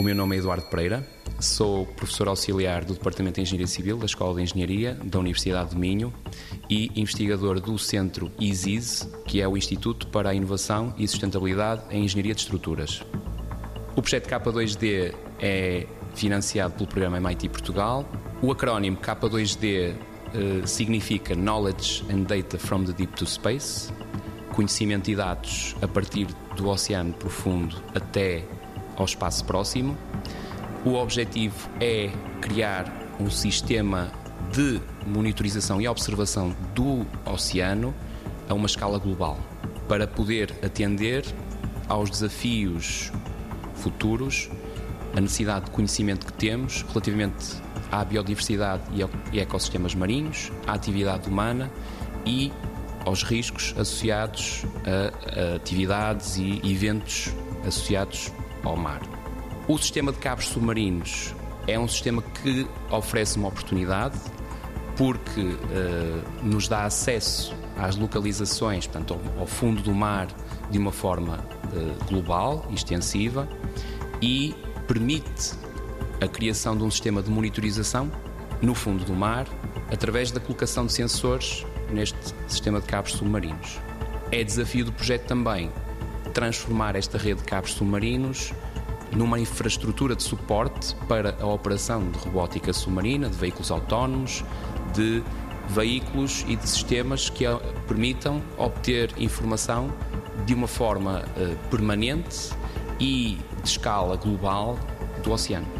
O meu nome é Eduardo Pereira, sou professor auxiliar do Departamento de Engenharia Civil da Escola de Engenharia da Universidade de Minho e investigador do Centro ISIS, que é o Instituto para a Inovação e Sustentabilidade em Engenharia de Estruturas. O projeto K2D é financiado pelo programa MIT Portugal. O acrónimo K2D eh, significa Knowledge and Data from the Deep to Space, conhecimento e dados a partir do oceano profundo até ao espaço próximo. O objetivo é criar um sistema de monitorização e observação do oceano a uma escala global, para poder atender aos desafios futuros, a necessidade de conhecimento que temos relativamente à biodiversidade e ecossistemas marinhos, à atividade humana e aos riscos associados a, atividades e eventos associados ao mar. O sistema de cabos submarinos é um sistema que oferece uma oportunidade porque uh, nos dá acesso às localizações, portanto, ao, ao fundo do mar de uma forma uh, global extensiva e permite a criação de um sistema de monitorização no fundo do mar através da colocação de sensores neste sistema de cabos submarinos. É desafio do projeto também transformar esta rede de cabos submarinos numa infraestrutura de suporte para a operação de robótica submarina, de veículos autónomos, de veículos e de sistemas que permitam obter informação de uma forma uh, permanente e de escala global do oceano.